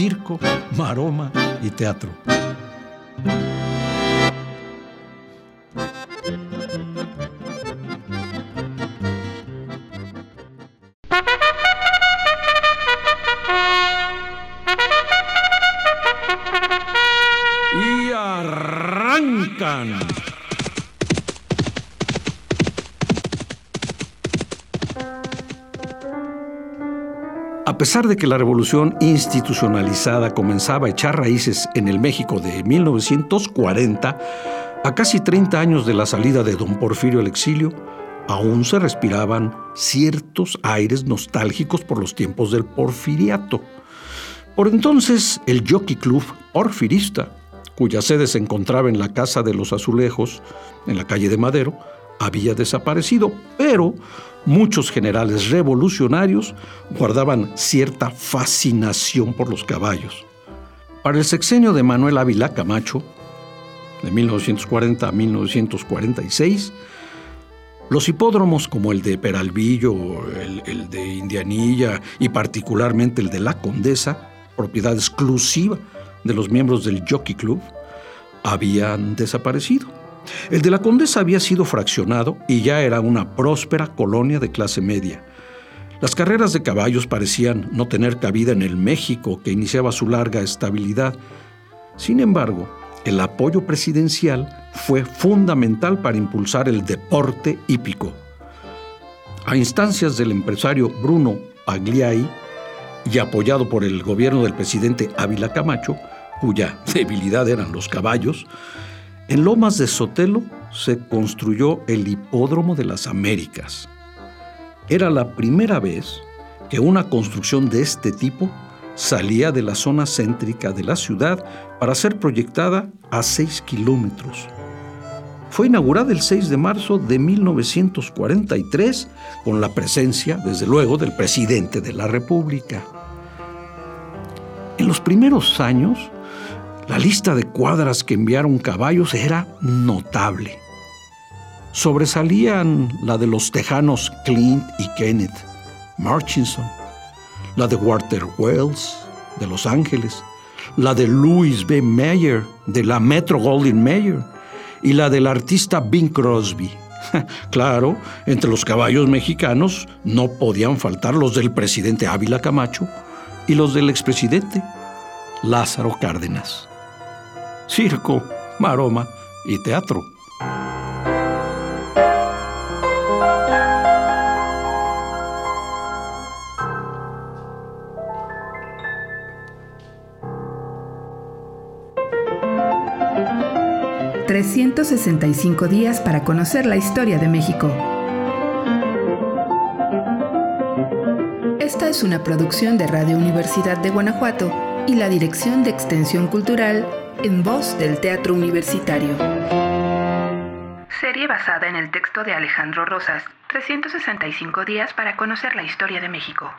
Circo, maroma y teatro. Y arrancan. Pesar de que la revolución institucionalizada comenzaba a echar raíces en el México de 1940, a casi 30 años de la salida de don Porfirio al exilio, aún se respiraban ciertos aires nostálgicos por los tiempos del porfiriato. Por entonces, el Jockey Club Porfirista, cuya sede se encontraba en la Casa de los Azulejos, en la calle de Madero, había desaparecido, pero muchos generales revolucionarios guardaban cierta fascinación por los caballos. Para el sexenio de Manuel Ávila Camacho, de 1940 a 1946, los hipódromos como el de Peralvillo, el, el de Indianilla y particularmente el de La Condesa, propiedad exclusiva de los miembros del Jockey Club, habían desaparecido. El de la Condesa había sido fraccionado y ya era una próspera colonia de clase media. Las carreras de caballos parecían no tener cabida en el México que iniciaba su larga estabilidad. Sin embargo, el apoyo presidencial fue fundamental para impulsar el deporte hípico. A instancias del empresario Bruno Pagliai y apoyado por el gobierno del presidente Ávila Camacho, cuya debilidad eran los caballos, en Lomas de Sotelo se construyó el Hipódromo de las Américas. Era la primera vez que una construcción de este tipo salía de la zona céntrica de la ciudad para ser proyectada a 6 kilómetros. Fue inaugurada el 6 de marzo de 1943 con la presencia, desde luego, del presidente de la República. En los primeros años, la lista de cuadras que enviaron caballos era notable. Sobresalían la de los tejanos Clint y Kenneth Murchison, la de Walter Wells de Los Ángeles, la de Louis B. Mayer de la Metro Goldwyn Mayer y la del artista Bing Crosby. claro, entre los caballos mexicanos no podían faltar los del presidente Ávila Camacho y los del expresidente Lázaro Cárdenas circo, maroma y teatro. ...365 días para conocer la historia de México. Esta es una producción de Radio Universidad de Guanajuato y la Dirección de Extensión Cultural en voz del Teatro Universitario. Serie basada en el texto de Alejandro Rosas, 365 días para conocer la historia de México.